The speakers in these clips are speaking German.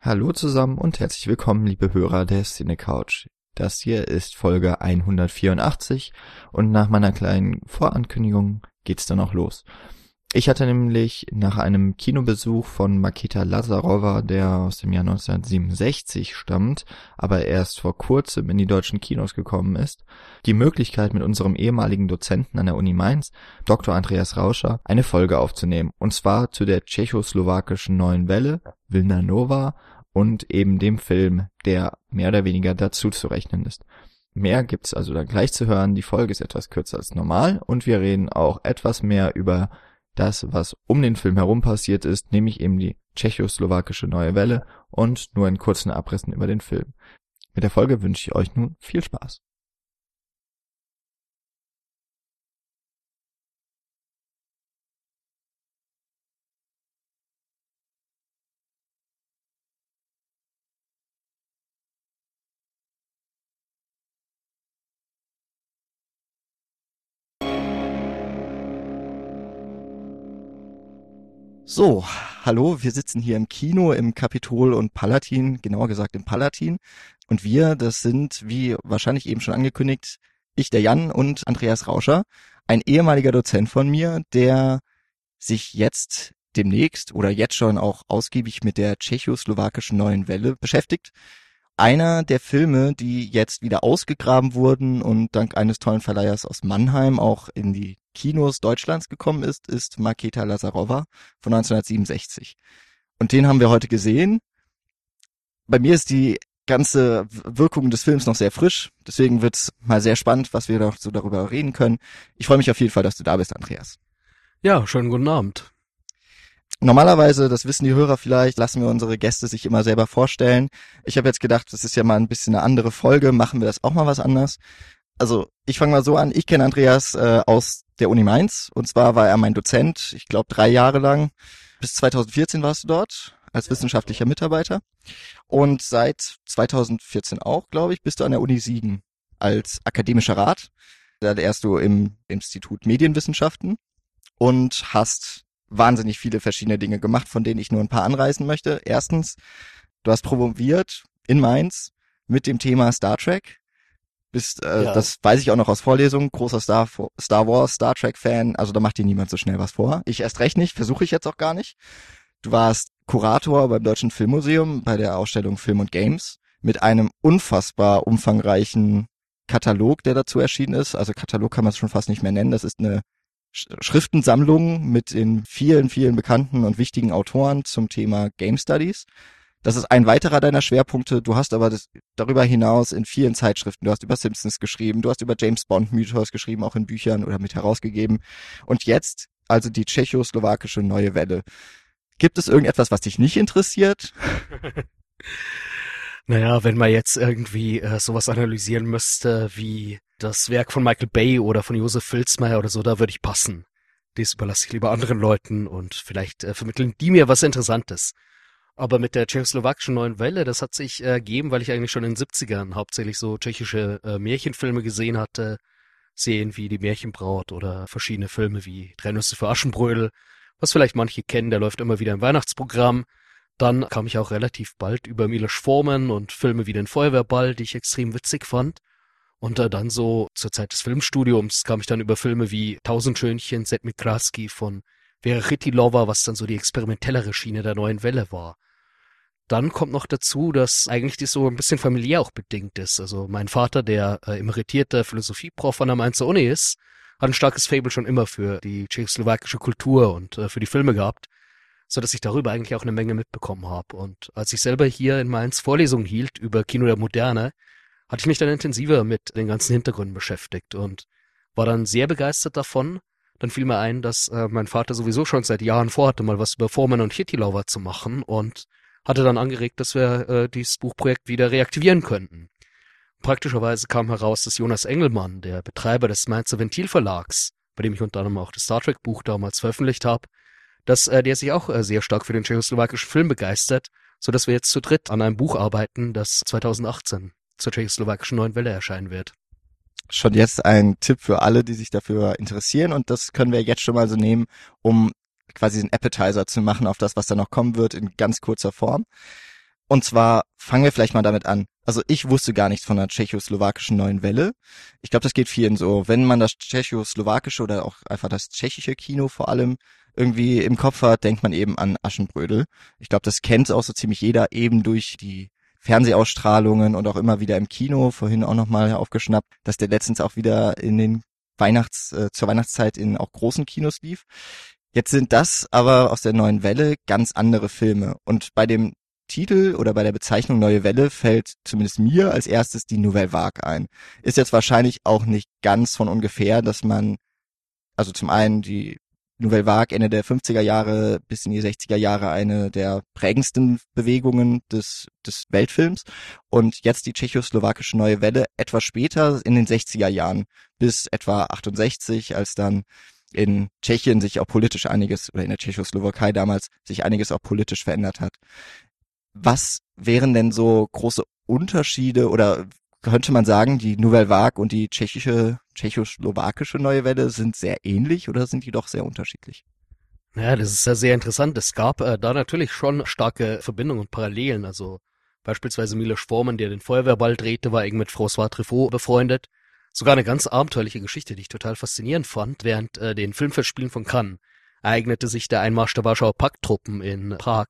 Hallo zusammen und herzlich willkommen, liebe Hörer der Cine Couch. Das hier ist Folge 184 und nach meiner kleinen Vorankündigung geht's dann auch los. Ich hatte nämlich nach einem Kinobesuch von Makita Lazarova, der aus dem Jahr 1967 stammt, aber erst vor kurzem in die deutschen Kinos gekommen ist, die Möglichkeit mit unserem ehemaligen Dozenten an der Uni Mainz, Dr. Andreas Rauscher, eine Folge aufzunehmen, und zwar zu der tschechoslowakischen Neuen Welle, Vilna Nova und eben dem Film, der mehr oder weniger dazu zu rechnen ist. Mehr gibt's also dann gleich zu hören. Die Folge ist etwas kürzer als normal und wir reden auch etwas mehr über das, was um den Film herum passiert ist, nämlich eben die tschechoslowakische Neue Welle und nur in kurzen Abrissen über den Film. Mit der Folge wünsche ich euch nun viel Spaß. So, hallo, wir sitzen hier im Kino im Kapitol und Palatin, genauer gesagt im Palatin. Und wir, das sind, wie wahrscheinlich eben schon angekündigt, ich, der Jan und Andreas Rauscher, ein ehemaliger Dozent von mir, der sich jetzt demnächst oder jetzt schon auch ausgiebig mit der tschechoslowakischen Neuen Welle beschäftigt. Einer der Filme, die jetzt wieder ausgegraben wurden und dank eines tollen Verleihers aus Mannheim auch in die Kinos Deutschlands gekommen ist, ist Maketa Lazarova von 1967. Und den haben wir heute gesehen. Bei mir ist die ganze Wirkung des Films noch sehr frisch. Deswegen wird's mal sehr spannend, was wir noch so darüber reden können. Ich freue mich auf jeden Fall, dass du da bist, Andreas. Ja, schönen guten Abend. Normalerweise, das wissen die Hörer vielleicht, lassen wir unsere Gäste sich immer selber vorstellen. Ich habe jetzt gedacht, das ist ja mal ein bisschen eine andere Folge, machen wir das auch mal was anders. Also ich fange mal so an, ich kenne Andreas äh, aus der Uni Mainz und zwar war er mein Dozent, ich glaube drei Jahre lang. Bis 2014 warst du dort als wissenschaftlicher Mitarbeiter und seit 2014 auch, glaube ich, bist du an der Uni Siegen als akademischer Rat. Da erst du im Institut Medienwissenschaften und hast wahnsinnig viele verschiedene Dinge gemacht, von denen ich nur ein paar anreißen möchte. Erstens, du hast promoviert in Mainz mit dem Thema Star Trek. Bist, äh, ja. das weiß ich auch noch aus Vorlesungen, großer Star, Star Wars, Star Trek Fan, also da macht dir niemand so schnell was vor. Ich erst recht nicht, versuche ich jetzt auch gar nicht. Du warst Kurator beim Deutschen Filmmuseum bei der Ausstellung Film und Games mit einem unfassbar umfangreichen Katalog, der dazu erschienen ist. Also Katalog kann man es schon fast nicht mehr nennen. Das ist eine Schriftensammlung mit den vielen, vielen bekannten und wichtigen Autoren zum Thema Game Studies. Das ist ein weiterer deiner Schwerpunkte. Du hast aber das, darüber hinaus in vielen Zeitschriften, du hast über Simpsons geschrieben, du hast über James Bond Mythos geschrieben, auch in Büchern oder mit herausgegeben. Und jetzt also die tschechoslowakische Neue Welle. Gibt es irgendetwas, was dich nicht interessiert? naja, wenn man jetzt irgendwie äh, sowas analysieren müsste wie das Werk von Michael Bay oder von Josef Filzmeier oder so, da würde ich passen. Das überlasse ich lieber anderen Leuten und vielleicht äh, vermitteln die mir was Interessantes. Aber mit der tschechoslowakischen Neuen Welle, das hat sich äh, ergeben, weil ich eigentlich schon in den 70ern hauptsächlich so tschechische äh, Märchenfilme gesehen hatte. Serien wie Die Märchenbraut oder verschiedene Filme wie Drei für Aschenbrödel, was vielleicht manche kennen, der läuft immer wieder im Weihnachtsprogramm. Dann kam ich auch relativ bald über Milos Forman und Filme wie den Feuerwehrball, die ich extrem witzig fand. Und äh, dann so zur Zeit des Filmstudiums kam ich dann über Filme wie Tausendschönchen, Zed Mikraski von Vera Chytilova, was dann so die experimentellere Schiene der neuen Welle war. Dann kommt noch dazu, dass eigentlich das so ein bisschen familiär auch bedingt ist. Also mein Vater, der äh, emeritierter Philosophieprof an der Mainzer Uni ist, hat ein starkes Fable schon immer für die tschechoslowakische Kultur und äh, für die Filme gehabt, so dass ich darüber eigentlich auch eine Menge mitbekommen habe. Und als ich selber hier in Mainz Vorlesungen hielt über Kino der Moderne, hatte ich mich dann intensiver mit den ganzen Hintergründen beschäftigt und war dann sehr begeistert davon. Dann fiel mir ein, dass äh, mein Vater sowieso schon seit Jahren vorhatte, mal was über Foreman und Hittilauer zu machen und hatte dann angeregt, dass wir äh, dieses Buchprojekt wieder reaktivieren könnten. Praktischerweise kam heraus, dass Jonas Engelmann, der Betreiber des Mainzer Ventilverlags, bei dem ich unter anderem auch das Star Trek Buch damals veröffentlicht habe, dass äh, der sich auch äh, sehr stark für den tschechoslowakischen Film begeistert, so dass wir jetzt zu dritt an einem Buch arbeiten, das 2018 zur tschechoslowakischen Neuen Welle erscheinen wird. Schon jetzt ein Tipp für alle, die sich dafür interessieren und das können wir jetzt schon mal so nehmen, um quasi einen Appetizer zu machen auf das, was da noch kommen wird in ganz kurzer Form. Und zwar fangen wir vielleicht mal damit an. Also ich wusste gar nichts von der tschechoslowakischen neuen Welle. Ich glaube, das geht vielen so. Wenn man das tschechoslowakische oder auch einfach das tschechische Kino vor allem irgendwie im Kopf hat, denkt man eben an Aschenbrödel. Ich glaube, das kennt auch so ziemlich jeder eben durch die Fernsehausstrahlungen und auch immer wieder im Kino, vorhin auch nochmal aufgeschnappt, dass der letztens auch wieder in den Weihnachts, äh, zur Weihnachtszeit in auch großen Kinos lief. Jetzt sind das aber aus der neuen Welle ganz andere Filme. Und bei dem Titel oder bei der Bezeichnung Neue Welle fällt zumindest mir als erstes die Nouvelle Vague ein. Ist jetzt wahrscheinlich auch nicht ganz von ungefähr, dass man, also zum einen die Nouvelle Vague Ende der 50er Jahre bis in die 60er Jahre eine der prägendsten Bewegungen des, des Weltfilms und jetzt die tschechoslowakische Neue Welle etwas später in den 60er Jahren bis etwa 68, als dann in Tschechien sich auch politisch einiges, oder in der Tschechoslowakei damals sich einiges auch politisch verändert hat. Was wären denn so große Unterschiede oder könnte man sagen, die Nouvelle Vague und die tschechische, tschechoslowakische Neue Welle sind sehr ähnlich oder sind die doch sehr unterschiedlich? Ja, das ist ja sehr interessant. Es gab äh, da natürlich schon starke Verbindungen und Parallelen. Also beispielsweise Milos Forman, der den Feuerwehrball drehte, war eng mit François Truffaut befreundet. Sogar eine ganz abenteuerliche Geschichte, die ich total faszinierend fand. Während äh, den Filmfestspielen von Cannes ereignete sich der Einmarsch der Warschauer Pakttruppen in Prag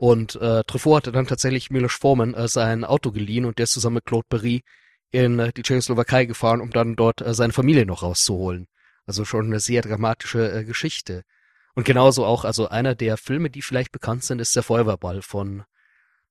und äh, Truffaut hatte dann tatsächlich Milos Forman äh, sein Auto geliehen und der ist zusammen mit Claude Berry in äh, die Tschechoslowakei gefahren, um dann dort äh, seine Familie noch rauszuholen. Also schon eine sehr dramatische äh, Geschichte. Und genauso auch, also einer der Filme, die vielleicht bekannt sind, ist der Feuerwehrball von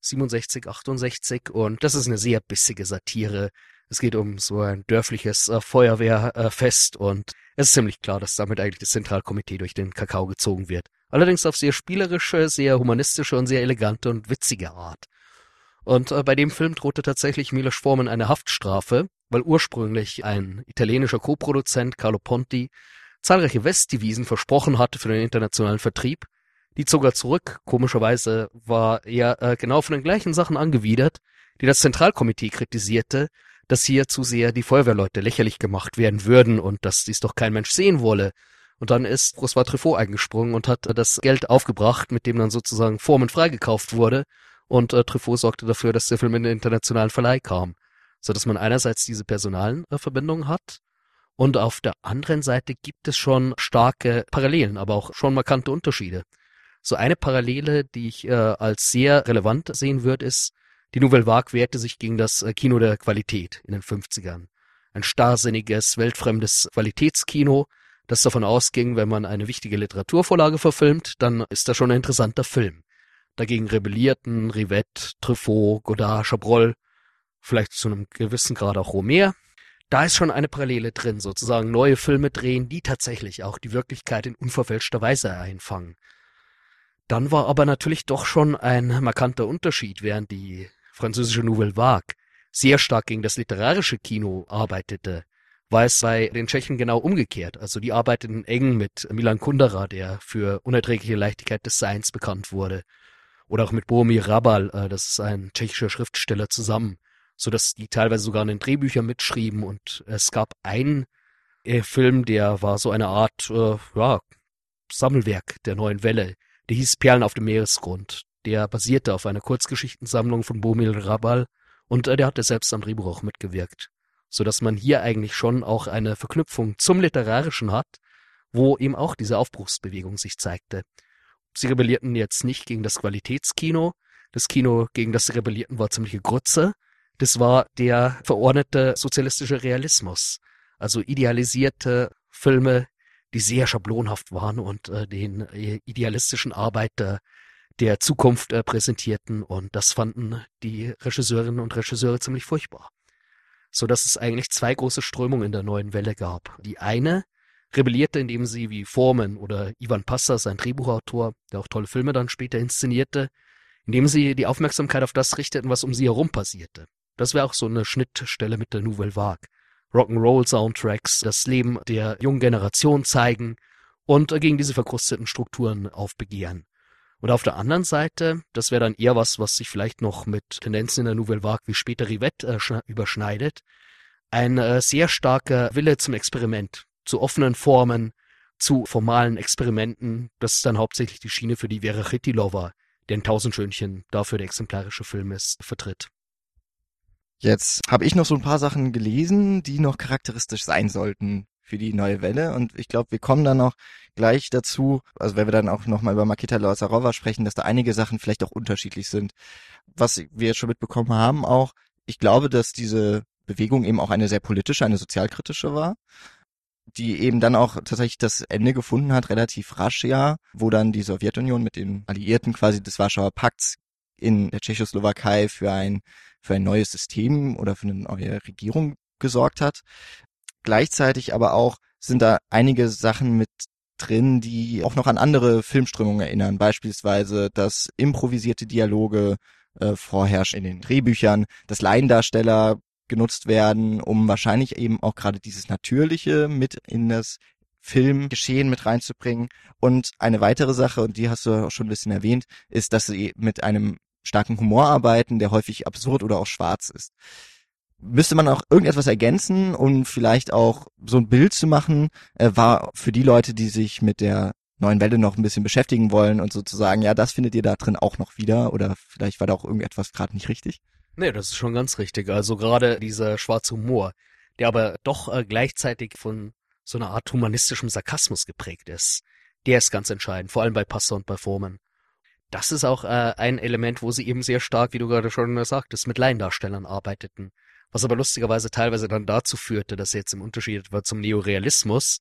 67, 68 und das ist eine sehr bissige Satire. Es geht um so ein dörfliches äh, Feuerwehrfest äh, und es ist ziemlich klar, dass damit eigentlich das Zentralkomitee durch den Kakao gezogen wird. Allerdings auf sehr spielerische, sehr humanistische und sehr elegante und witzige Art. Und äh, bei dem Film drohte tatsächlich Milos Forman eine Haftstrafe, weil ursprünglich ein italienischer Co-Produzent Carlo Ponti zahlreiche Westdevisen versprochen hatte für den internationalen Vertrieb. Die zog er zurück. Komischerweise war er äh, genau von den gleichen Sachen angewidert, die das Zentralkomitee kritisierte, dass hier zu sehr die Feuerwehrleute lächerlich gemacht werden würden und dass dies doch kein Mensch sehen wolle. Und dann ist François Truffaut eingesprungen und hat das Geld aufgebracht, mit dem dann sozusagen Formen freigekauft wurde. Und äh, Truffaut sorgte dafür, dass der Film in den internationalen Verleih kam. So dass man einerseits diese personalen äh, Verbindungen hat und auf der anderen Seite gibt es schon starke Parallelen, aber auch schon markante Unterschiede. So eine Parallele, die ich äh, als sehr relevant sehen würde, ist, die Nouvelle Vague wehrte sich gegen das äh, Kino der Qualität in den 50ern. Ein starrsinniges, weltfremdes Qualitätskino, das davon ausging, wenn man eine wichtige Literaturvorlage verfilmt, dann ist das schon ein interessanter Film. Dagegen rebellierten Rivette, Truffaut, Godard, Chabrol, vielleicht zu einem gewissen Grad auch Romer. Da ist schon eine Parallele drin, sozusagen neue Filme drehen, die tatsächlich auch die Wirklichkeit in unverfälschter Weise einfangen. Dann war aber natürlich doch schon ein markanter Unterschied, während die französische Nouvelle Vague sehr stark gegen das literarische Kino arbeitete, war es bei den Tschechen genau umgekehrt. Also die arbeiteten eng mit Milan Kundera, der für unerträgliche Leichtigkeit des Seins bekannt wurde. Oder auch mit Boromir Rabal, äh, das ist ein tschechischer Schriftsteller, zusammen. So dass die teilweise sogar in den Drehbüchern mitschrieben und es gab einen äh, Film, der war so eine Art, äh, ja, Sammelwerk der neuen Welle. Der hieß Perlen auf dem Meeresgrund. Der basierte auf einer Kurzgeschichtensammlung von Boromir Rabal und äh, der hatte selbst am Drehbuch auch mitgewirkt so dass man hier eigentlich schon auch eine Verknüpfung zum Literarischen hat, wo eben auch diese Aufbruchsbewegung sich zeigte. Sie rebellierten jetzt nicht gegen das Qualitätskino, das Kino, gegen das sie rebellierten, war ziemliche Grütze. Das war der verordnete sozialistische Realismus, also idealisierte Filme, die sehr schablonhaft waren und äh, den äh, idealistischen Arbeiter der Zukunft äh, präsentierten und das fanden die Regisseurinnen und Regisseure ziemlich furchtbar so dass es eigentlich zwei große Strömungen in der neuen Welle gab. Die eine rebellierte, indem sie wie Foreman oder Ivan Passa, sein Drehbuchautor, der auch tolle Filme dann später inszenierte, indem sie die Aufmerksamkeit auf das richteten, was um sie herum passierte. Das wäre auch so eine Schnittstelle mit der Nouvelle Vague. Rock'n'Roll-Soundtracks, das Leben der jungen Generation zeigen und gegen diese verkrusteten Strukturen aufbegehren. Und auf der anderen Seite, das wäre dann eher was, was sich vielleicht noch mit Tendenzen in der Nouvelle Vague wie später Rivette äh, überschneidet, ein äh, sehr starker Wille zum Experiment, zu offenen Formen, zu formalen Experimenten. Das ist dann hauptsächlich die Schiene, für die Vera Chitilova, der in Tausend Schönchen dafür der exemplarische Film ist, vertritt. Jetzt habe ich noch so ein paar Sachen gelesen, die noch charakteristisch sein sollten für die neue Welle. Und ich glaube, wir kommen dann noch gleich dazu, also wenn wir dann auch nochmal über Makita Lazarova sprechen, dass da einige Sachen vielleicht auch unterschiedlich sind. Was wir jetzt schon mitbekommen haben auch, ich glaube, dass diese Bewegung eben auch eine sehr politische, eine sozialkritische war die eben dann auch tatsächlich das Ende gefunden hat, relativ rasch ja, wo dann die Sowjetunion mit den Alliierten quasi des Warschauer Pakts in der Tschechoslowakei für ein, für ein neues System oder für eine neue Regierung gesorgt hat. Gleichzeitig aber auch sind da einige Sachen mit drin, die auch noch an andere Filmströmungen erinnern. Beispielsweise, dass improvisierte Dialoge äh, vorherrschen in den Drehbüchern, dass Laiendarsteller genutzt werden, um wahrscheinlich eben auch gerade dieses Natürliche mit in das Filmgeschehen mit reinzubringen. Und eine weitere Sache, und die hast du auch schon ein bisschen erwähnt, ist, dass sie mit einem starken Humor arbeiten, der häufig absurd oder auch schwarz ist. Müsste man auch irgendetwas ergänzen und vielleicht auch so ein Bild zu machen, äh, war für die Leute, die sich mit der neuen Welle noch ein bisschen beschäftigen wollen und sozusagen, ja, das findet ihr da drin auch noch wieder oder vielleicht war da auch irgendetwas gerade nicht richtig? Nee, das ist schon ganz richtig. Also gerade dieser schwarze Humor, der aber doch äh, gleichzeitig von so einer Art humanistischem Sarkasmus geprägt ist, der ist ganz entscheidend, vor allem bei Pastor und bei Foreman. Das ist auch äh, ein Element, wo sie eben sehr stark, wie du gerade schon sagtest, mit Laiendarstellern arbeiteten. Was aber lustigerweise teilweise dann dazu führte, dass jetzt im Unterschied zum Neorealismus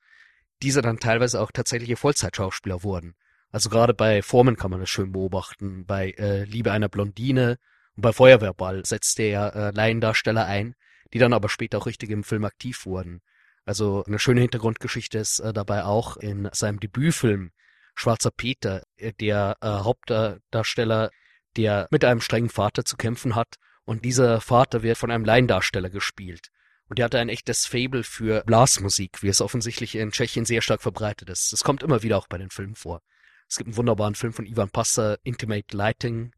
diese dann teilweise auch tatsächliche Vollzeitschauspieler wurden. Also gerade bei Foreman kann man das schön beobachten, bei äh, Liebe einer Blondine und bei Feuerwehrball setzte er äh, Laiendarsteller ein, die dann aber später auch richtig im Film aktiv wurden. Also eine schöne Hintergrundgeschichte ist äh, dabei auch in seinem Debütfilm Schwarzer Peter, äh, der äh, Hauptdarsteller, der mit einem strengen Vater zu kämpfen hat und dieser Vater wird von einem Laiendarsteller gespielt. Und der hatte ein echtes Fable für Blasmusik, wie es offensichtlich in Tschechien sehr stark verbreitet ist. Es kommt immer wieder auch bei den Filmen vor. Es gibt einen wunderbaren Film von Ivan Passer, Intimate Lighting,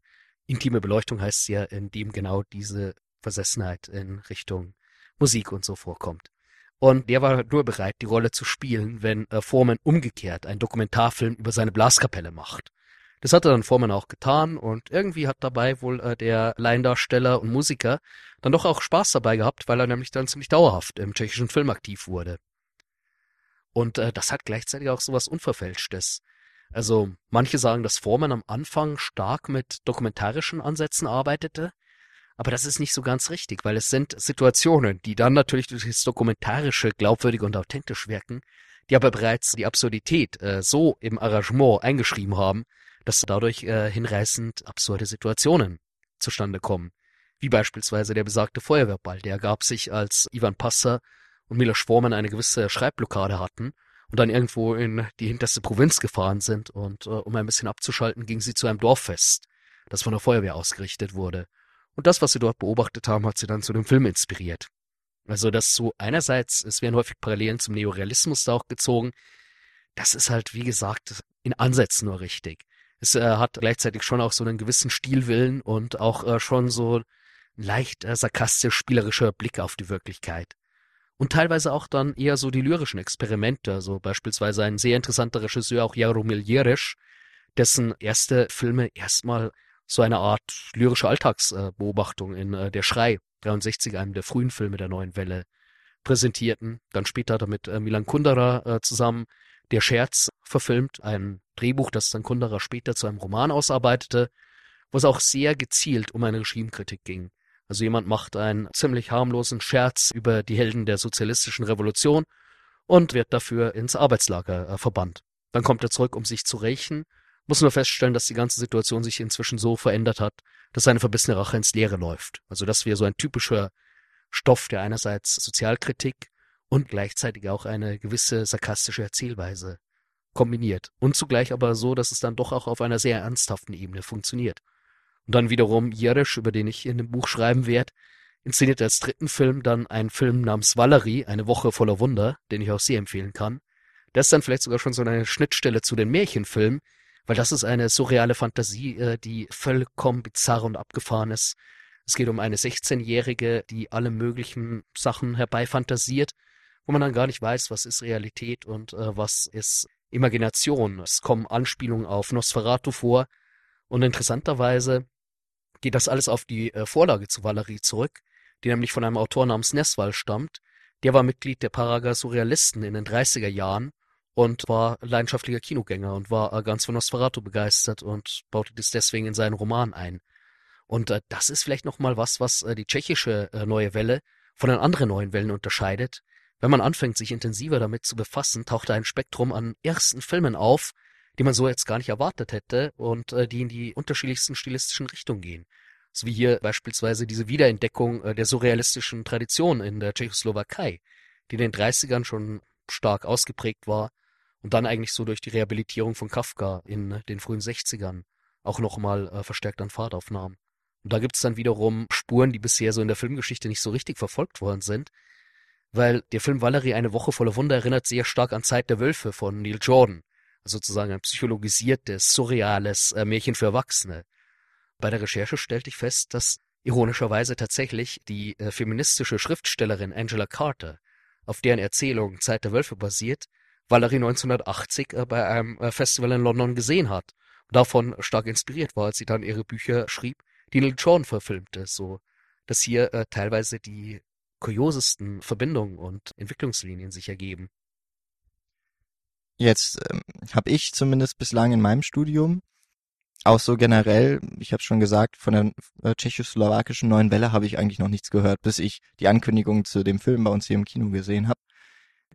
intime Beleuchtung heißt ja, in dem genau diese Versessenheit in Richtung Musik und so vorkommt. Und der war nur bereit, die Rolle zu spielen, wenn Foreman umgekehrt einen Dokumentarfilm über seine Blaskapelle macht. Das hat er dann Foreman auch getan und irgendwie hat dabei wohl äh, der Laiendarsteller und Musiker dann doch auch Spaß dabei gehabt, weil er nämlich dann ziemlich dauerhaft im tschechischen Film aktiv wurde. Und äh, das hat gleichzeitig auch sowas Unverfälschtes. Also manche sagen, dass Foreman am Anfang stark mit dokumentarischen Ansätzen arbeitete, aber das ist nicht so ganz richtig, weil es sind Situationen, die dann natürlich durch das Dokumentarische glaubwürdig und authentisch wirken, die aber bereits die Absurdität äh, so im Arrangement eingeschrieben haben, dass dadurch äh, hinreißend absurde Situationen zustande kommen. Wie beispielsweise der besagte Feuerwehrball, der ergab sich, als Ivan Passer und Milos Forman eine gewisse Schreibblockade hatten und dann irgendwo in die hinterste Provinz gefahren sind und äh, um ein bisschen abzuschalten, gingen sie zu einem Dorffest, das von der Feuerwehr ausgerichtet wurde. Und das, was sie dort beobachtet haben, hat sie dann zu dem Film inspiriert. Also das so einerseits, es werden häufig Parallelen zum Neorealismus da auch gezogen. Das ist halt, wie gesagt, in Ansätzen nur richtig. Es äh, hat gleichzeitig schon auch so einen gewissen Stilwillen und auch äh, schon so leicht äh, sarkastisch spielerischer Blick auf die Wirklichkeit und teilweise auch dann eher so die lyrischen Experimente, also beispielsweise ein sehr interessanter Regisseur, auch Jaromir Jeresch, dessen erste Filme erstmal so eine Art lyrische Alltagsbeobachtung in äh, Der Schrei 63, einem der frühen Filme der neuen Welle, präsentierten. Dann später hat er mit äh, Milan Kundera äh, zusammen Der Scherz verfilmt, ein Drehbuch, das dann Kundera später zu einem Roman ausarbeitete, wo es auch sehr gezielt um eine Regimekritik ging. Also jemand macht einen ziemlich harmlosen Scherz über die Helden der sozialistischen Revolution und wird dafür ins Arbeitslager äh, verbannt. Dann kommt er zurück, um sich zu rächen, muss nur feststellen, dass die ganze Situation sich inzwischen so verändert hat, dass seine verbissene Rache ins Leere läuft. Also das wäre so ein typischer Stoff, der einerseits Sozialkritik und gleichzeitig auch eine gewisse sarkastische Erzählweise kombiniert. Und zugleich aber so, dass es dann doch auch auf einer sehr ernsthaften Ebene funktioniert. Und dann wiederum Jerisch, über den ich in dem Buch schreiben werde, inszeniert als dritten Film dann einen Film namens Valerie, eine Woche voller Wunder, den ich auch sehr empfehlen kann. Das ist dann vielleicht sogar schon so eine Schnittstelle zu den Märchenfilmen, weil das ist eine surreale Fantasie, äh, die vollkommen bizarr und abgefahren ist. Es geht um eine 16-Jährige, die alle möglichen Sachen herbeifantasiert, wo man dann gar nicht weiß, was ist Realität und äh, was ist Imagination. Es kommen Anspielungen auf Nosferatu vor, Und interessanterweise geht das alles auf die äh, Vorlage zu Valerie zurück, die nämlich von einem Autor namens Neswal stammt. Der war Mitglied der Paraga Surrealisten in den 30er Jahren und war leidenschaftlicher Kinogänger und war äh, ganz von Nosferatu begeistert und baute das deswegen in seinen Roman ein. Und äh, das ist vielleicht nochmal was, was äh, die tschechische äh, neue Welle von den anderen neuen Wellen unterscheidet. Wenn man anfängt, sich intensiver damit zu befassen, taucht ein Spektrum an ersten Filmen auf, die man so jetzt gar nicht erwartet hätte und äh, die in die unterschiedlichsten stilistischen Richtungen gehen. So wie hier beispielsweise diese Wiederentdeckung äh, der surrealistischen Tradition in der Tschechoslowakei, die in den 30ern schon stark ausgeprägt war und dann eigentlich so durch die Rehabilitierung von Kafka in den frühen 60ern auch nochmal äh, verstärkt an Fahrt aufnahm. Und da gibt's dann wiederum Spuren, die bisher so in der Filmgeschichte nicht so richtig verfolgt worden sind, weil der Film Valerie eine Woche voller Wunder erinnert sehr stark an Zeit der Wölfe von Neil Jordan, sozusagen ein psychologisiertes, surreales äh, Märchen für Erwachsene. Bei der Recherche stellte ich fest, dass ironischerweise tatsächlich die äh, feministische Schriftstellerin Angela Carter, auf deren Erzählung Zeit der Wölfe basiert, Valerie 1980 äh, bei einem äh, Festival in London gesehen hat. Und davon stark inspiriert war, als sie dann ihre Bücher schrieb, die Neil Jordan verfilmte, so dass hier äh, teilweise die kuriosesten Verbindungen und Entwicklungslinien sich ergeben. Jetzt ähm, habe ich zumindest bislang in meinem Studium auch so generell, ich habe schon gesagt, von der äh, tschechoslowakischen neuen Welle habe ich eigentlich noch nichts gehört, bis ich die Ankündigung zu dem Film bei uns hier im Kino gesehen habe.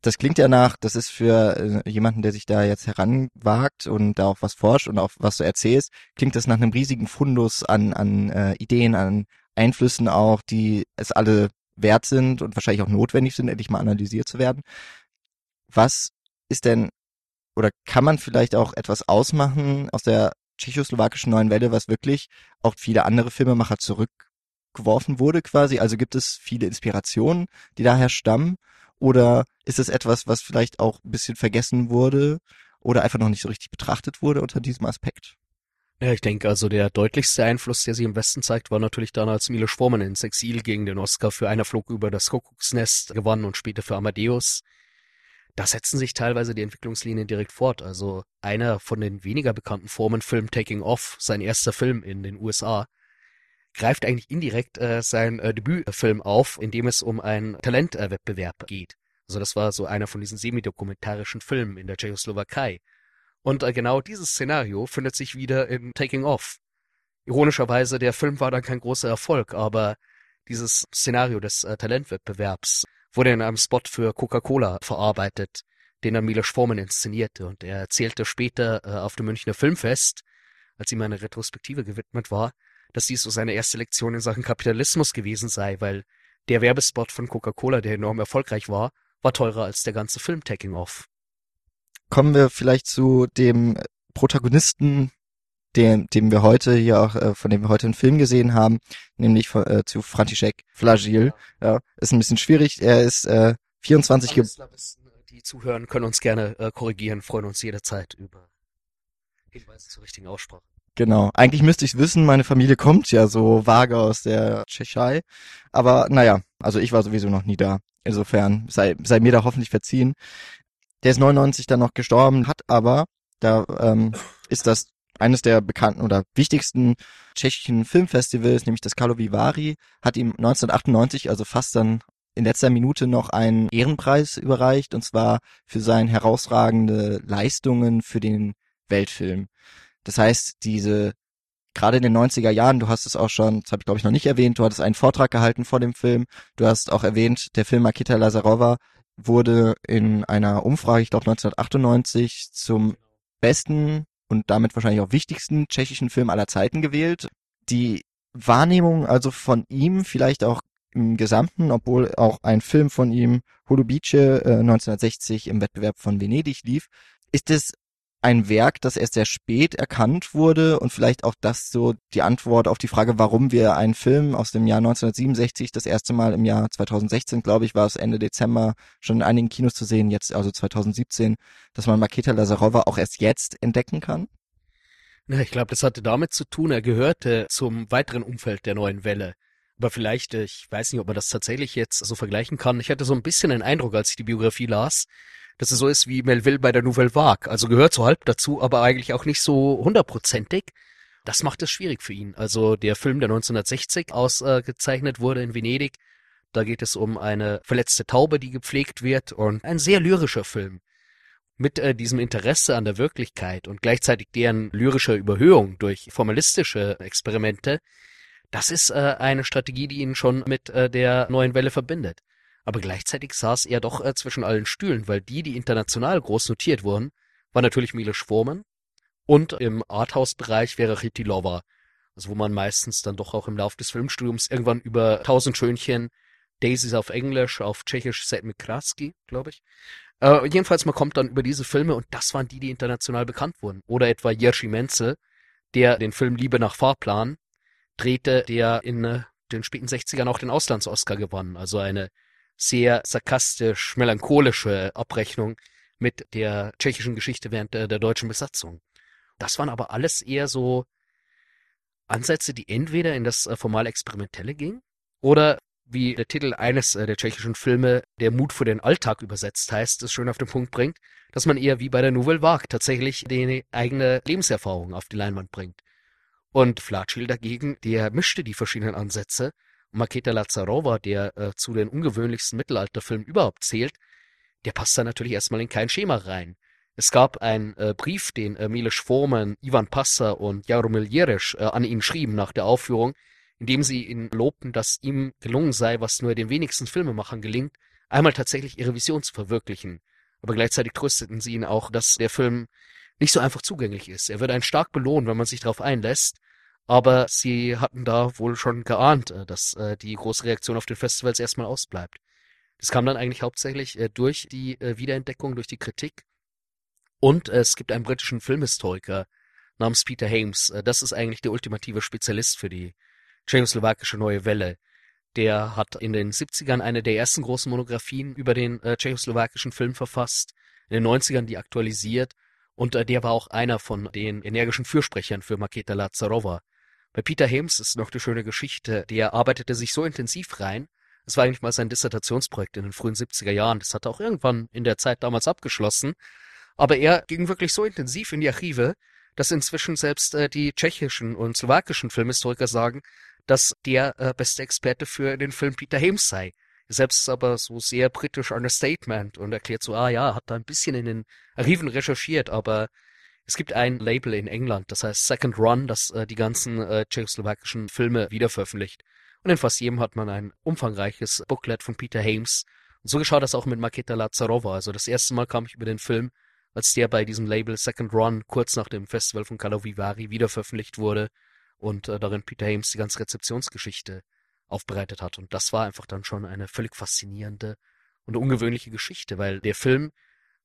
Das klingt ja nach, das ist für äh, jemanden, der sich da jetzt heranwagt und da auch was forscht und auch was du erzählst, klingt das nach einem riesigen Fundus an, an äh, Ideen, an Einflüssen auch, die es alle wert sind und wahrscheinlich auch notwendig sind, endlich mal analysiert zu werden. Was ist denn oder kann man vielleicht auch etwas ausmachen aus der tschechoslowakischen neuen Welle, was wirklich auch viele andere Filmemacher zurückgeworfen wurde quasi? Also gibt es viele Inspirationen, die daher stammen? Oder ist es etwas, was vielleicht auch ein bisschen vergessen wurde oder einfach noch nicht so richtig betrachtet wurde unter diesem Aspekt? Ja, ich denke, also der deutlichste Einfluss, der sich im Westen zeigt, war natürlich dann, als Milos Forman ins Exil gegen den Oscar für Einer Flug über das Kuckucksnest gewann und später für Amadeus da setzen sich teilweise die Entwicklungslinien direkt fort. Also einer von den weniger bekannten Formen, Film Taking Off, sein erster Film in den USA, greift eigentlich indirekt äh, sein äh, Debütfilm auf, in dem es um einen Talentwettbewerb geht. Also das war so einer von diesen semidokumentarischen Filmen in der Tschechoslowakei. Und äh, genau dieses Szenario findet sich wieder in Taking Off. Ironischerweise, der Film war dann kein großer Erfolg, aber dieses Szenario des äh, Talentwettbewerbs wurde in einem Spot für Coca-Cola verarbeitet, den dann Milos Forman inszenierte. Und er erzählte später äh, auf dem Münchner Filmfest, als ihm eine Retrospektive gewidmet war, dass dies so seine erste Lektion in Sachen Kapitalismus gewesen sei, weil der Werbespot von Coca-Cola, der enorm erfolgreich war, war teurer als der ganze Film Taking Off. Kommen wir vielleicht zu dem Protagonisten dem, dem wir heute hier auch, äh, von dem wir heute einen Film gesehen haben, nämlich von, äh, zu František Flagil. Ja. ja. ist ein bisschen schwierig. Er ist äh, 24 ge Die zuhören, können uns gerne äh, korrigieren, freuen uns jederzeit über Hinweise zur richtigen Aussprache. Genau. Eigentlich müsste ich wissen, meine Familie kommt ja so vage aus der Tschechei. Aber naja, also ich war sowieso noch nie da. Insofern sei, sei mir da hoffentlich verziehen. Der ist 99 dann noch gestorben, hat aber, da ähm, ist das eines der bekannten oder wichtigsten tschechischen Filmfestivals, nämlich das Karlovy Vary, hat ihm 1998, also fast dann in letzter Minute noch einen Ehrenpreis überreicht, und zwar für seine herausragende Leistungen für den Weltfilm. Das heißt, diese gerade in den 90er Jahren, du hast es auch schon, das habe ich glaube ich noch nicht erwähnt, du hattest einen Vortrag gehalten vor dem Film, du hast auch erwähnt, der Film Makita Lazarova wurde in einer Umfrage, ich glaube 1998, zum besten und damit wahrscheinlich auch wichtigsten tschechischen Film aller Zeiten gewählt. Die Wahrnehmung also von ihm vielleicht auch im Gesamten, obwohl auch ein Film von ihm, Holubice, äh, 1960 im Wettbewerb von Venedig lief, ist es ein Werk, das erst sehr spät erkannt wurde und vielleicht auch das so die Antwort auf die Frage, warum wir einen Film aus dem Jahr 1967 das erste Mal im Jahr 2016, glaube ich, war es Ende Dezember schon in einigen Kinos zu sehen, jetzt also 2017, dass man Maketa Lazarova auch erst jetzt entdecken kann? Na, ich glaube, das hatte damit zu tun, er gehörte zum weiteren Umfeld der neuen Welle. Aber vielleicht, äh, ich weiß nicht, ob man das tatsächlich jetzt so vergleichen kann. Ich hatte so ein bisschen den Eindruck, als ich die Biografie las, dass es so ist wie Melville bei der Nouvelle Vague. Also gehört so halb dazu, aber eigentlich auch nicht so hundertprozentig. das macht es schwierig für ihn. Also der Film, der 1960 ausgezeichnet wurde in Venedig, da geht es um eine verletzte Taube, die gepflegt wird und ein sehr lyrischer Film. Mit äh, diesem Interesse an der Wirklichkeit und gleichzeitig deren lyrischer Überhöhung durch formalistische Experimente, das ist äh, eine Strategie, die ihn schon mit äh, der neuen Welle verbindet. Aber gleichzeitig saß er doch äh, zwischen allen Stühlen, weil die, die international groß notiert wurden, war natürlich Milos Forman und im Arthouse-Bereich wäre Ritilova, also wo man meistens dann doch auch im Laufe des Filmstudiums irgendwann über Tausend Schönchen, Daisies auf Englisch, auf Tschechisch Sedmi Kraski, glaube ich. Äh, jedenfalls, man kommt dann über diese Filme und das waren die, die international bekannt wurden. Oder etwa Jerzy Menzel, der den Film Liebe nach Fahrplan drehte, der in äh, den späten 60ern auch den Auslands-Oscar gewann. Also eine sehr sarkastisch, melancholische Abrechnung mit der tschechischen Geschichte während der, der deutschen Besatzung. Das waren aber alles eher so Ansätze, die entweder in das äh, formal Experimentelle gingen oder wie der Titel eines äh, der tschechischen Filme, der Mut für den Alltag übersetzt heißt, es schön auf den Punkt bringt, dass man eher wie bei der Nouvelle Vague tatsächlich die eigene Lebenserfahrung auf die Leinwand bringt. Und Flatschil dagegen, der mischte die verschiedenen Ansätze. Maketa Lazarova, der äh, zu den ungewöhnlichsten Mittelalterfilmen überhaupt zählt, der passt da natürlich erstmal in kein Schema rein. Es gab einen äh, Brief, den äh, Milos Forman, Ivan Passer und Jaromil Jeresch äh, an ihn schrieben nach der Aufführung, in dem sie ihn lobten, dass ihm gelungen sei, was nur den wenigsten Filmemachern gelingt, einmal tatsächlich ihre Vision zu verwirklichen. Aber gleichzeitig trösteten sie ihn auch, dass der Film nicht so einfach zugänglich ist. Er wird einen stark belohnen, wenn man sich darauf einlässt. Aber sie hatten da wohl schon geahnt, äh, dass äh, die große Reaktion auf den Festivals erstmal ausbleibt. Das kam dann eigentlich hauptsächlich äh, durch die Wiederentdeckung, durch die Kritik und es gibt einen britischen Filmhistoriker namens Peter Hames. Äh, das ist eigentlich der ultimative Spezialist für die tschechoslowakische Neue Welle. Der hat in den 70ern eine der ersten großen Monographien über den äh, tschechoslowakischen Film verfasst, in den 90ern die aktualisiert und äh, der war auch einer von den energischen Fürsprechern für Maketa Lazarova. Bei Peter Hames ist noch eine schöne Geschichte. Der arbeitete sich so intensiv rein, es war eigentlich mal sein Dissertationsprojekt in den frühen 70er Jahren. Das hat er auch irgendwann in der Zeit damals abgeschlossen. Aber er ging wirklich so intensiv in die Archive, dass inzwischen selbst äh, die tschechischen und slowakischen Filmhistoriker sagen, dass der äh, beste Experte für den Film Peter Hames sei. Selbst aber so sehr britisch Understatement und erklärt so, ah ja, hat da ein bisschen in den Archiven recherchiert, aber es gibt ein Label in England, das heißt Second Run, das äh, die ganzen äh, tschechoslowakischen Filme wiederveröffentlicht. Und in fast jedem hat man ein umfangreiches Booklet von Peter Hames. Und so geschah das auch mit Maketa Lazarova. Also das erste Mal kam ich über den Film als der bei diesem Label Second Run kurz nach dem Festival von Carlo Vivari wieder veröffentlicht wurde und äh, darin Peter Hames die ganze Rezeptionsgeschichte aufbereitet hat. Und das war einfach dann schon eine völlig faszinierende und ungewöhnliche Geschichte, weil der Film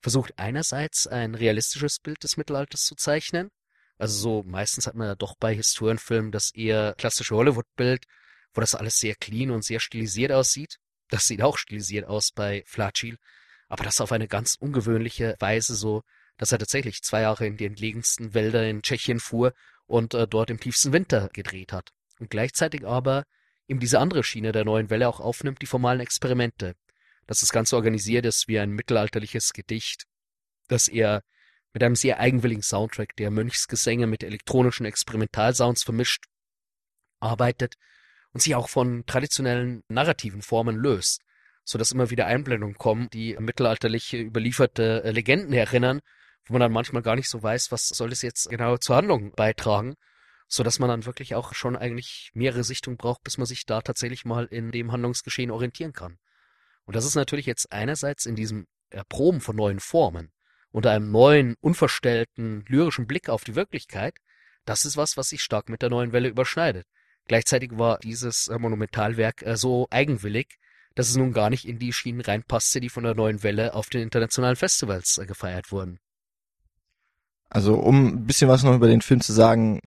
versucht einerseits ein realistisches Bild des Mittelalters zu zeichnen. Also so meistens hat man ja doch bei Historienfilmen das eher klassische Hollywood-Bild, wo das alles sehr clean und sehr stilisiert aussieht. Das sieht auch stilisiert aus bei Flachil aber das auf eine ganz ungewöhnliche Weise so, dass er tatsächlich zwei Jahre in die entlegensten Wälder in Tschechien fuhr und äh, dort im tiefsten Winter gedreht hat. Und gleichzeitig aber eben diese andere Schiene der neuen Welle auch aufnimmt, die formalen Experimente. Dass das Ganze organisiert ist wie ein mittelalterliches Gedicht, dass er mit einem sehr eigenwilligen Soundtrack, der Mönchsgesänge mit elektronischen Experimentalsounds vermischt, arbeitet und sich auch von traditionellen narrativen Formen löst so dass immer wieder Einblendungen kommen, die mittelalterlich überlieferte äh, Legenden erinnern, wo man dann manchmal gar nicht so weiß, was soll das jetzt genau zur Handlung beitragen, so dass man dann wirklich auch schon eigentlich mehrere Sichtungen braucht, bis man sich da tatsächlich mal in dem Handlungsgeschehen orientieren kann. Und das ist natürlich jetzt einerseits in diesem Erproben von neuen Formen, unter einem neuen, unverstellten, lyrischen Blick auf die Wirklichkeit, das ist was, was sich stark mit der neuen Welle überschneidet. Gleichzeitig war dieses äh, Monumentalwerk äh, so eigenwillig, dass es nun gar nicht in die Schienen reinpasste, die von der neuen Welle auf den internationalen Festivals äh, gefeiert wurden. Also um ein bisschen was noch über den Film zu sagen,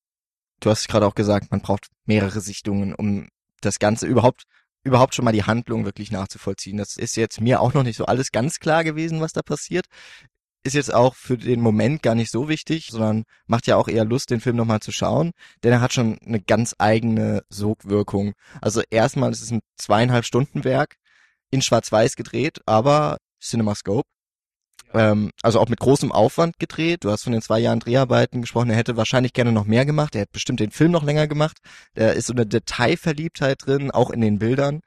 du hast gerade auch gesagt, man braucht mehrere Sichtungen, um das Ganze überhaupt überhaupt schon mal die Handlung wirklich nachzuvollziehen. Das ist jetzt mir auch noch nicht so alles ganz klar gewesen, was da passiert. Ist jetzt auch für den Moment gar nicht so wichtig, sondern macht ja auch eher Lust, den Film nochmal zu schauen, denn er hat schon eine ganz eigene Sogwirkung. Also erstmal ist es ein zweieinhalb Stunden Werk, in Schwarz-Weiß gedreht, aber CinemaScope. Ähm, also auch mit großem Aufwand gedreht. Du hast von den zwei Jahren Dreharbeiten gesprochen. Er hätte wahrscheinlich gerne noch mehr gemacht. Er hätte bestimmt den Film noch länger gemacht. Da ist so eine Detailverliebtheit drin, auch in den Bildern.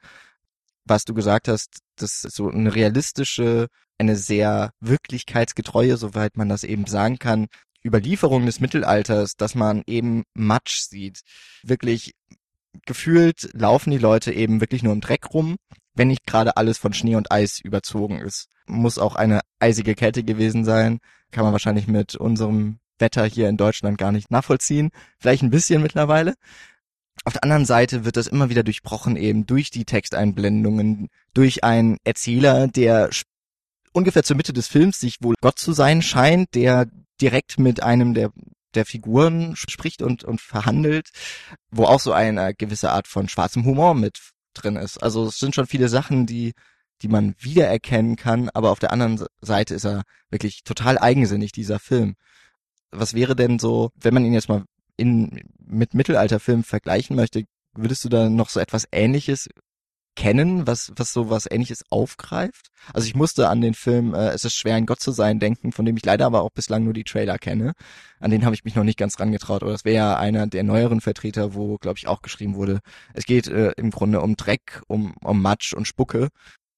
Was du gesagt hast, das ist so eine realistische, eine sehr wirklichkeitsgetreue, soweit man das eben sagen kann, Überlieferung des Mittelalters, dass man eben Matsch sieht. Wirklich gefühlt laufen die Leute eben wirklich nur im Dreck rum, wenn nicht gerade alles von Schnee und Eis überzogen ist. Muss auch eine eisige Kälte gewesen sein. Kann man wahrscheinlich mit unserem Wetter hier in Deutschland gar nicht nachvollziehen. Vielleicht ein bisschen mittlerweile. Auf der anderen Seite wird das immer wieder durchbrochen eben durch die Texteinblendungen, durch einen Erzähler, der ungefähr zur Mitte des Films sich wohl Gott zu sein scheint, der direkt mit einem der der Figuren spricht und, und verhandelt, wo auch so eine gewisse Art von schwarzem Humor mit drin ist. Also es sind schon viele Sachen, die, die man wiedererkennen kann, aber auf der anderen Seite ist er wirklich total eigensinnig, dieser Film. Was wäre denn so, wenn man ihn jetzt mal in, mit Mittelalterfilmen vergleichen möchte, würdest du da noch so etwas ähnliches kennen, was, was so was ähnliches aufgreift. Also ich musste an den Film äh, Es ist schwer, ein Gott zu sein denken, von dem ich leider aber auch bislang nur die Trailer kenne. An den habe ich mich noch nicht ganz rangetraut, aber das wäre ja einer der neueren Vertreter, wo, glaube ich, auch geschrieben wurde. Es geht äh, im Grunde um Dreck, um, um Matsch und Spucke.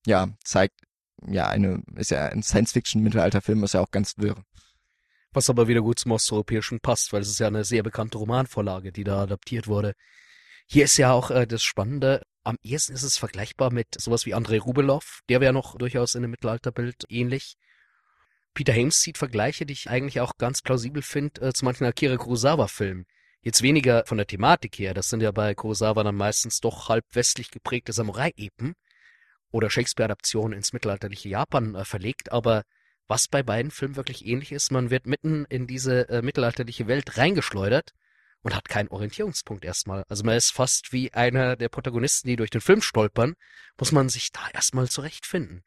Ja, zeigt, ja, eine, ist ja ein Science-Fiction-Mittelalterfilm, ist ja auch ganz wirr. Was aber wieder gut zum Osteuropäischen passt, weil es ist ja eine sehr bekannte Romanvorlage, die da adaptiert wurde. Hier ist ja auch äh, das Spannende, am ehesten ist es vergleichbar mit sowas wie Andrei Rubelov. Der wäre noch durchaus in einem Mittelalterbild ähnlich. Peter Hames zieht Vergleiche, die ich eigentlich auch ganz plausibel finde, äh, zu manchen Akira Kurosawa-Filmen. Jetzt weniger von der Thematik her, das sind ja bei Kurosawa dann meistens doch halb westlich geprägte Samurai-Epen oder Shakespeare-Adaptionen ins mittelalterliche Japan äh, verlegt, aber was bei beiden Filmen wirklich ähnlich ist, man wird mitten in diese äh, mittelalterliche Welt reingeschleudert und hat keinen Orientierungspunkt erstmal. Also man ist fast wie einer der Protagonisten, die durch den Film stolpern, muss man sich da erstmal zurechtfinden.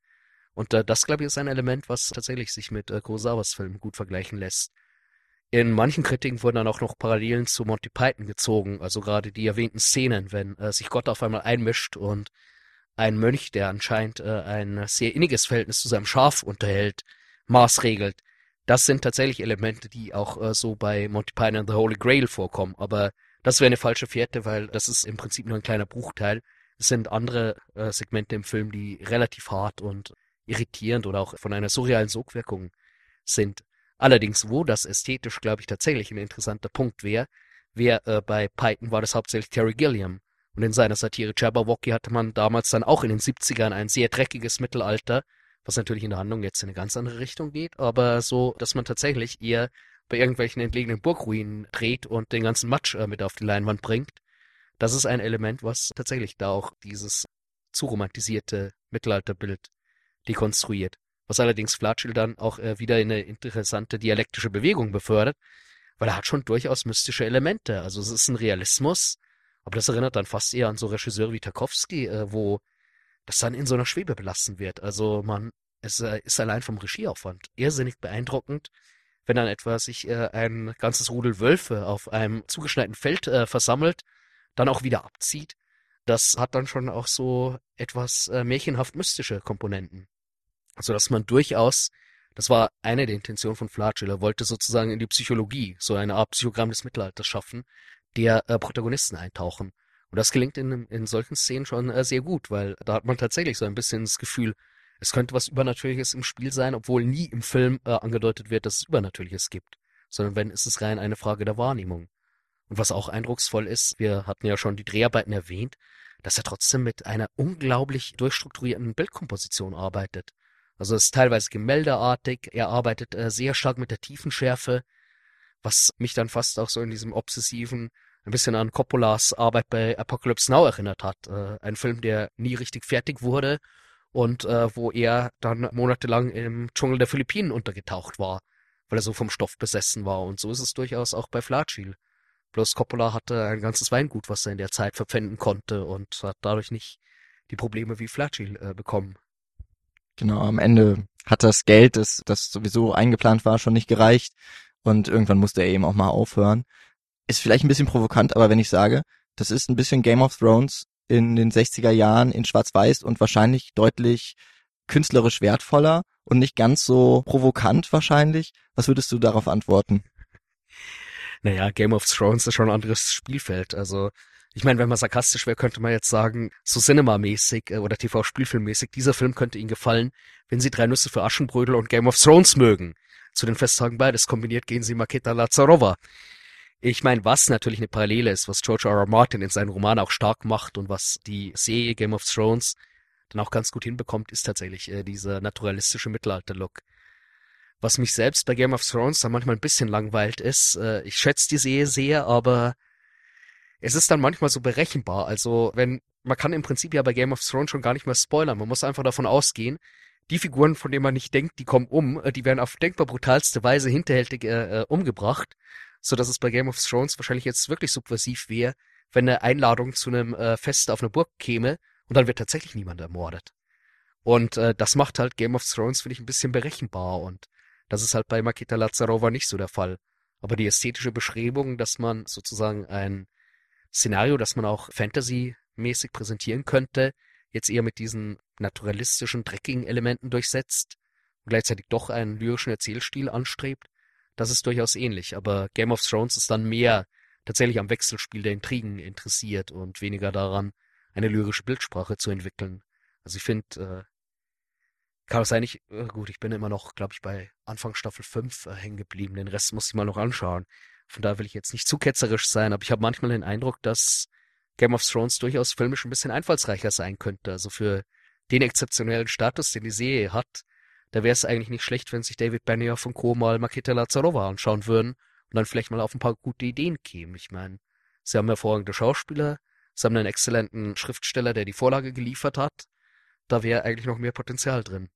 Und äh, das, glaube ich, ist ein Element, was tatsächlich sich mit äh, Kurosawas Film gut vergleichen lässt. In manchen Kritiken wurden dann auch noch Parallelen zu Monty Python gezogen, also gerade die erwähnten Szenen, wenn äh, sich Gott auf einmal einmischt und ein Mönch, der anscheinend äh, ein sehr inniges Verhältnis zu seinem Schaf unterhält, maßregelt das sind tatsächlich Elemente, die auch äh, so bei Monty Python and the Holy Grail vorkommen. Aber das wäre eine falsche Fährte, weil das ist im Prinzip nur ein kleiner Bruchteil. Es sind andere äh, Segmente im Film, die relativ hart und irritierend oder auch von einer surrealen Sogwirkung sind. Allerdings, wo das ästhetisch, glaube ich, tatsächlich ein interessanter Punkt wäre, wäre äh, bei Python war das hauptsächlich Terry Gilliam. Und in seiner Satire Jabberwocky hatte man damals dann auch in den 70ern ein sehr dreckiges Mittelalter, was natürlich in der Handlung jetzt in eine ganz andere Richtung geht, aber so, dass man tatsächlich eher bei irgendwelchen entlegenen Burgruinen dreht und den ganzen Matsch äh, mit auf die Leinwand bringt. Das ist ein Element, was tatsächlich da auch dieses zu romantisierte Mittelalterbild dekonstruiert. Was allerdings Flatschel dann auch äh, wieder in eine interessante dialektische Bewegung befördert, weil er hat schon durchaus mystische Elemente. Also es ist ein Realismus, aber das erinnert dann fast eher an so Regisseure wie Tarkovsky, äh, wo das dann in so einer Schwebe belassen wird. Also man, es äh, ist allein vom Regieaufwand irrsinnig beeindruckend, wenn dann etwa sich äh, ein ganzes Rudel Wölfe auf einem zugeschneiten Feld äh, versammelt, dann auch wieder abzieht. Das hat dann schon auch so etwas äh, märchenhaft mystische Komponenten. Also dass man durchaus, das war eine der Intentionen von Flatschiller, wollte sozusagen in die Psychologie, so eine Art Psychogramm des Mittelalters schaffen, der äh, Protagonisten eintauchen. Und das gelingt in, in solchen Szenen schon äh, sehr gut, weil da hat man tatsächlich so ein bisschen das Gefühl, es könnte was Übernatürliches im Spiel sein, obwohl nie im Film äh, angedeutet wird, dass es Übernatürliches gibt. Sondern wenn, ist es rein eine Frage der Wahrnehmung. Und was auch eindrucksvoll ist, wir hatten ja schon die Dreharbeiten erwähnt, dass er trotzdem mit einer unglaublich durchstrukturierten Bildkomposition arbeitet. Also es ist teilweise gemäldeartig, er arbeitet äh, sehr stark mit der Tiefenschärfe, was mich dann fast auch so in diesem obsessiven ein bisschen an Coppolas Arbeit bei Apocalypse Now erinnert hat. Äh, ein Film, der nie richtig fertig wurde und äh, wo er dann monatelang im Dschungel der Philippinen untergetaucht war, weil er so vom Stoff besessen war. Und so ist es durchaus auch bei Flatschil. Bloß Coppola hatte ein ganzes Weingut, was er in der Zeit verpfänden konnte und hat dadurch nicht die Probleme wie Flatschil äh, bekommen. Genau, am Ende hat das Geld, das, das sowieso eingeplant war, schon nicht gereicht und irgendwann musste er eben auch mal aufhören ist vielleicht ein bisschen provokant, aber wenn ich sage, das ist ein bisschen Game of Thrones in den 60er Jahren in Schwarz-Weiß und wahrscheinlich deutlich künstlerisch wertvoller und nicht ganz so provokant wahrscheinlich. Was würdest du darauf antworten? Naja, Game of Thrones ist schon ein anderes Spielfeld. Also ich meine, wenn man sarkastisch wäre, könnte man jetzt sagen, so Cinema-mäßig äh, oder TV-Spielfilmmäßig, dieser Film könnte Ihnen gefallen, wenn Sie drei Nüsse für Aschenbrödel und Game of Thrones mögen. Zu den Festtagen beides kombiniert gehen Sie Maketa Lazarova. Ich meine, was natürlich eine Parallele ist, was George R. R. Martin in seinen Roman auch stark macht und was die Serie Game of Thrones dann auch ganz gut hinbekommt, ist tatsächlich äh, dieser naturalistische Mittelalter-Look. Was mich selbst bei Game of Thrones dann manchmal ein bisschen langweilt ist, äh, ich schätze die Serie sehr, aber es ist dann manchmal so berechenbar. Also wenn, man kann im Prinzip ja bei Game of Thrones schon gar nicht mehr spoilern. Man muss einfach davon ausgehen, die Figuren, von denen man nicht denkt, die kommen um, äh, die werden auf denkbar brutalste Weise hinterhältig äh, äh, umgebracht, so dass es bei Game of Thrones wahrscheinlich jetzt wirklich subversiv wäre, wenn eine Einladung zu einem äh, Fest auf einer Burg käme und dann wird tatsächlich niemand ermordet. Und äh, das macht halt Game of Thrones, finde ich, ein bisschen berechenbar und das ist halt bei Makita Lazarova nicht so der Fall. Aber die ästhetische Beschreibung, dass man sozusagen ein Szenario, das man auch Fantasy-mäßig präsentieren könnte, jetzt eher mit diesen naturalistischen, dreckigen Elementen durchsetzt und gleichzeitig doch einen lyrischen Erzählstil anstrebt, das ist durchaus ähnlich. Aber Game of Thrones ist dann mehr tatsächlich am Wechselspiel der Intrigen interessiert und weniger daran, eine lyrische Bildsprache zu entwickeln. Also ich finde, äh, kann auch sein, ich, äh, gut, ich bin immer noch, glaube ich, bei Anfang Staffel 5 äh, hängen geblieben. Den Rest muss ich mal noch anschauen. Von daher will ich jetzt nicht zu ketzerisch sein, aber ich habe manchmal den Eindruck, dass Game of Thrones durchaus filmisch ein bisschen einfallsreicher sein könnte. Also für den exzeptionellen Status, den die Serie hat, da wäre es eigentlich nicht schlecht, wenn sich David Benioff und Co. mal Makita Lazarova anschauen würden und dann vielleicht mal auf ein paar gute Ideen kämen. Ich meine, sie haben hervorragende Schauspieler, sie haben einen exzellenten Schriftsteller, der die Vorlage geliefert hat. Da wäre eigentlich noch mehr Potenzial drin.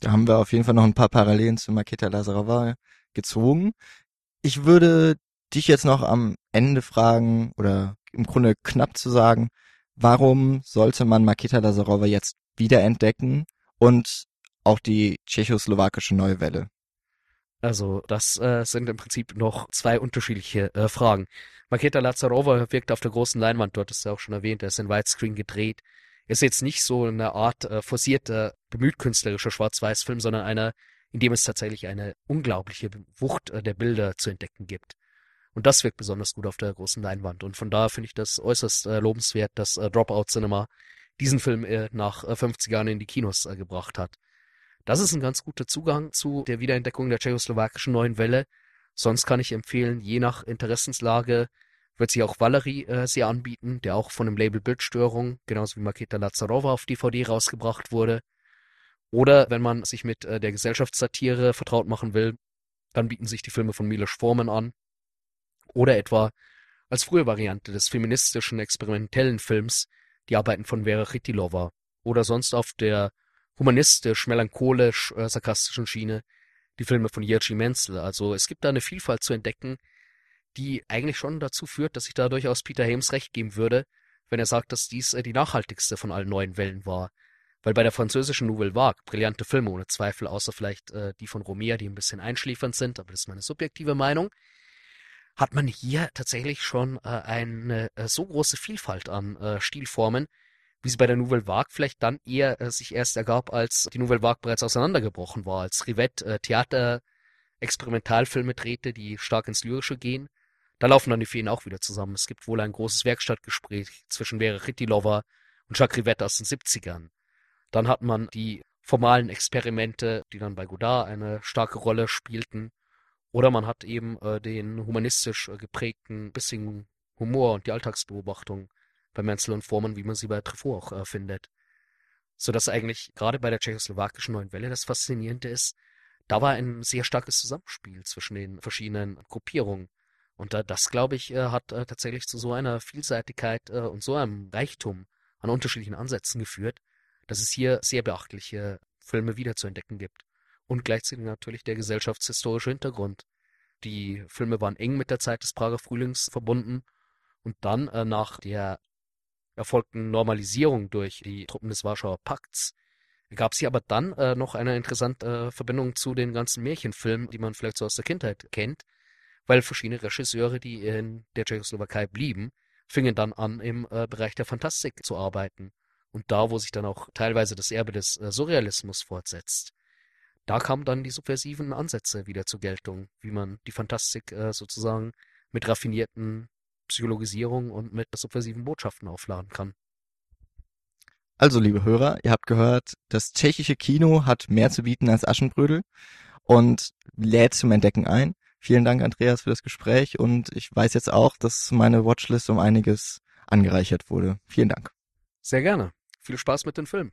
Da haben wir auf jeden Fall noch ein paar Parallelen zu Makita Lazarova gezogen. Ich würde dich jetzt noch am Ende fragen oder im Grunde knapp zu sagen, warum sollte man Makita Lazarova jetzt wiederentdecken und auch die tschechoslowakische Neue Welle? Also das äh, sind im Prinzip noch zwei unterschiedliche äh, Fragen. Maketa Lazarova wirkt auf der großen Leinwand, dort ist ja auch schon erwähnt, er ist in Widescreen gedreht. Ist jetzt nicht so eine Art äh, forcierter, bemüht künstlerischer Schwarz-Weiß-Film, sondern einer, in dem es tatsächlich eine unglaubliche Wucht äh, der Bilder zu entdecken gibt. Und das wirkt besonders gut auf der großen Leinwand. Und von daher finde ich das äußerst äh, lobenswert, dass äh, Dropout Cinema diesen Film äh, nach äh, 50 Jahren in die Kinos äh, gebracht hat. Das ist ein ganz guter Zugang zu der Wiederentdeckung der tschechoslowakischen neuen Welle. Sonst kann ich empfehlen, je nach Interessenslage wird sich auch Valerie äh, sehr anbieten, der auch von dem Label Bildstörung, genauso wie Maketa Lazarova auf DVD rausgebracht wurde. Oder wenn man sich mit äh, der Gesellschaftssatire vertraut machen will, dann bieten sich die Filme von Milos Forman an, oder etwa als frühe Variante des feministischen experimentellen Films die Arbeiten von Vera Chytilova oder sonst auf der humanistisch-melancholisch-sarkastischen äh, Schiene die Filme von Jerzy Menzel. Also es gibt da eine Vielfalt zu entdecken, die eigentlich schon dazu führt, dass ich da durchaus Peter Hames recht geben würde, wenn er sagt, dass dies äh, die nachhaltigste von allen neuen Wellen war. Weil bei der französischen Nouvelle Vague brillante Filme ohne Zweifel, außer vielleicht äh, die von Romer, die ein bisschen einschläfernd sind, aber das ist meine subjektive Meinung, hat man hier tatsächlich schon äh, eine äh, so große Vielfalt an äh, Stilformen, wie sie bei der Nouvelle Vague vielleicht dann eher äh, sich erst ergab, als die Nouvelle Vague bereits auseinandergebrochen war, als Rivette äh, Theater Experimentalfilme drehte, die stark ins Lyrische gehen. Da laufen dann die Feen auch wieder zusammen. Es gibt wohl ein großes Werkstattgespräch zwischen Vera Rittilova und Jacques Rivette aus den 70ern. Dann hat man die formalen Experimente, die dann bei Godard eine starke Rolle spielten, oder man hat eben äh, den humanistisch äh, geprägten bissigen Humor und die Alltagsbeobachtung bei Menzel und Forman, wie man sie bei Truffaut auch äh, findet. So dass eigentlich gerade bei der tschechoslowakischen Neuen Welle das Faszinierende ist, da war ein sehr starkes Zusammenspiel zwischen den verschiedenen Gruppierungen. Und äh, das, glaube ich, äh, hat äh, tatsächlich zu so einer Vielseitigkeit äh, und so einem Reichtum an unterschiedlichen Ansätzen geführt, dass es hier sehr beachtliche Filme wiederzuentdecken gibt und gleichzeitig natürlich der gesellschaftshistorische Hintergrund. Die Filme waren eng mit der Zeit des Prager Frühlings verbunden und dann äh, nach der erfolgten Normalisierung durch die Truppen des Warschauer Pakts gab es hier aber dann äh, noch eine interessante äh, Verbindung zu den ganzen Märchenfilmen, die man vielleicht so aus der Kindheit kennt, weil verschiedene Regisseure, die in der Tschechoslowakei blieben, fingen dann an, im äh, Bereich der Fantastik zu arbeiten. und da, wo sich dann auch teilweise das Erbe des äh, Surrealismus fortsetzt. Da kamen dann die subversiven Ansätze wieder zur Geltung, wie man die Fantastik äh, sozusagen mit raffinierten Psychologisierung und mit subversiven Botschaften aufladen kann. Also, liebe Hörer, ihr habt gehört, das tschechische Kino hat mehr zu bieten als Aschenbrödel und lädt zum Entdecken ein. Vielen Dank, Andreas, für das Gespräch und ich weiß jetzt auch, dass meine Watchlist um einiges angereichert wurde. Vielen Dank. Sehr gerne. Viel Spaß mit dem Film.